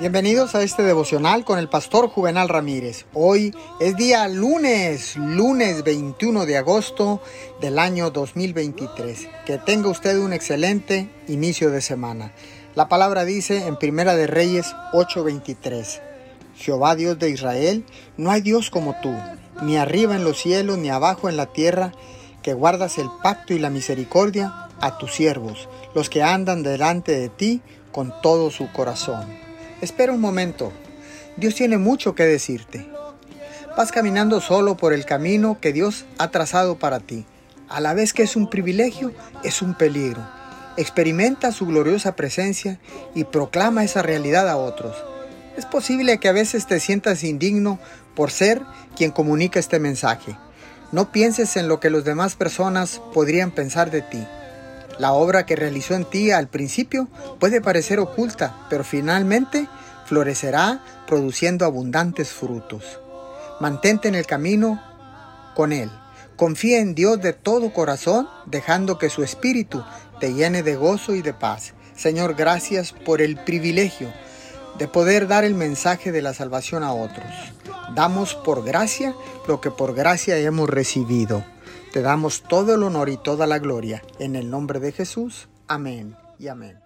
Bienvenidos a este devocional con el pastor Juvenal Ramírez. Hoy es día lunes, lunes 21 de agosto del año 2023. Que tenga usted un excelente inicio de semana. La palabra dice en Primera de Reyes 8:23. Jehová Dios de Israel, no hay Dios como tú, ni arriba en los cielos, ni abajo en la tierra, que guardas el pacto y la misericordia a tus siervos, los que andan delante de ti con todo su corazón. Espera un momento. Dios tiene mucho que decirte. Vas caminando solo por el camino que Dios ha trazado para ti. A la vez que es un privilegio, es un peligro. Experimenta su gloriosa presencia y proclama esa realidad a otros. Es posible que a veces te sientas indigno por ser quien comunica este mensaje. No pienses en lo que las demás personas podrían pensar de ti. La obra que realizó en ti al principio puede parecer oculta, pero finalmente florecerá produciendo abundantes frutos. Mantente en el camino con Él. Confía en Dios de todo corazón, dejando que su Espíritu te llene de gozo y de paz. Señor, gracias por el privilegio de poder dar el mensaje de la salvación a otros. Damos por gracia lo que por gracia hemos recibido. Te damos todo el honor y toda la gloria. En el nombre de Jesús. Amén y amén.